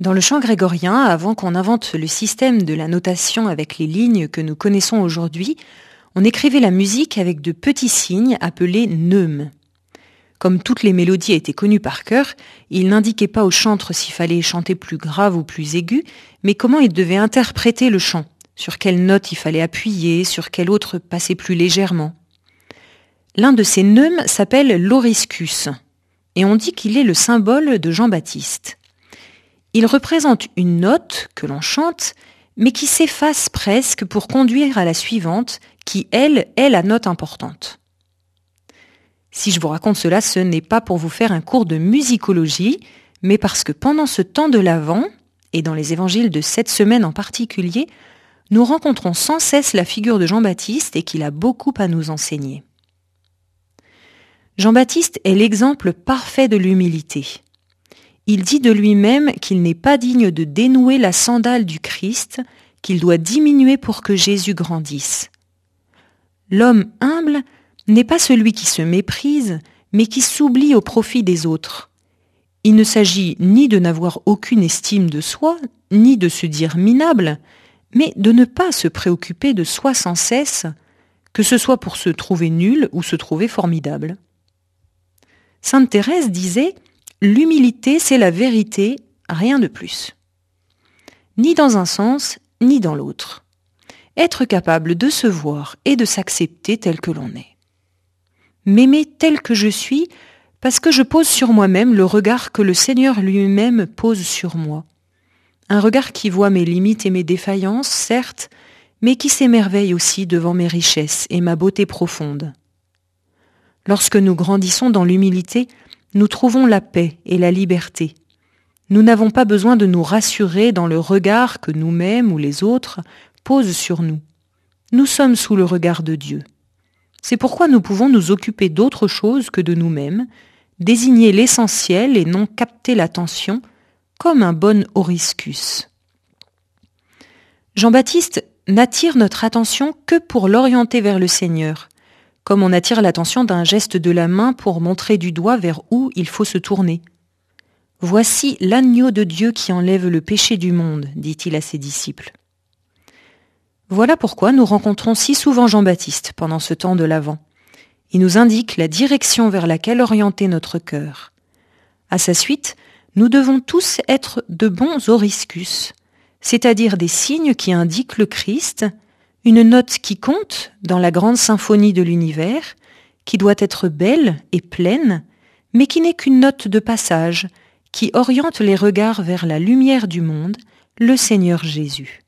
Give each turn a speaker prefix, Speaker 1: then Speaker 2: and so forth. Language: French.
Speaker 1: Dans le chant grégorien, avant qu'on invente le système de la notation avec les lignes que nous connaissons aujourd'hui, on écrivait la musique avec de petits signes appelés neumes. Comme toutes les mélodies étaient connues par cœur, il n'indiquait pas au chantre s'il fallait chanter plus grave ou plus aigu, mais comment il devait interpréter le chant, sur quelle note il fallait appuyer, sur quelle autre passer plus légèrement. L'un de ces neumes s'appelle l'oriscus, et on dit qu'il est le symbole de Jean-Baptiste. Il représente une note que l'on chante, mais qui s'efface presque pour conduire à la suivante, qui, elle, est la note importante. Si je vous raconte cela, ce n'est pas pour vous faire un cours de musicologie, mais parce que pendant ce temps de l'Avent, et dans les évangiles de cette semaine en particulier, nous rencontrons sans cesse la figure de Jean-Baptiste et qu'il a beaucoup à nous enseigner. Jean-Baptiste est l'exemple parfait de l'humilité. Il dit de lui-même qu'il n'est pas digne de dénouer la sandale du Christ, qu'il doit diminuer pour que Jésus grandisse. L'homme humble n'est pas celui qui se méprise, mais qui s'oublie au profit des autres. Il ne s'agit ni de n'avoir aucune estime de soi, ni de se dire minable, mais de ne pas se préoccuper de soi sans cesse, que ce soit pour se trouver nul ou se trouver formidable. Sainte Thérèse disait L'humilité, c'est la vérité, rien de plus. Ni dans un sens, ni dans l'autre. Être capable de se voir et de s'accepter tel que l'on est. M'aimer tel que je suis parce que je pose sur moi-même le regard que le Seigneur lui-même pose sur moi. Un regard qui voit mes limites et mes défaillances, certes, mais qui s'émerveille aussi devant mes richesses et ma beauté profonde. Lorsque nous grandissons dans l'humilité, nous trouvons la paix et la liberté. Nous n'avons pas besoin de nous rassurer dans le regard que nous-mêmes ou les autres posent sur nous. Nous sommes sous le regard de Dieu. C'est pourquoi nous pouvons nous occuper d'autre chose que de nous-mêmes, désigner l'essentiel et non capter l'attention, comme un bon oriscus. Jean-Baptiste n'attire notre attention que pour l'orienter vers le Seigneur, comme on attire l'attention d'un geste de la main pour montrer du doigt vers où il faut se tourner. Voici l'agneau de Dieu qui enlève le péché du monde, dit-il à ses disciples. Voilà pourquoi nous rencontrons si souvent Jean-Baptiste pendant ce temps de l'Avent. Il nous indique la direction vers laquelle orienter notre cœur. À sa suite, nous devons tous être de bons oriscus, c'est-à-dire des signes qui indiquent le Christ une note qui compte dans la grande symphonie de l'univers, qui doit être belle et pleine, mais qui n'est qu'une note de passage, qui oriente les regards vers la lumière du monde, le Seigneur Jésus.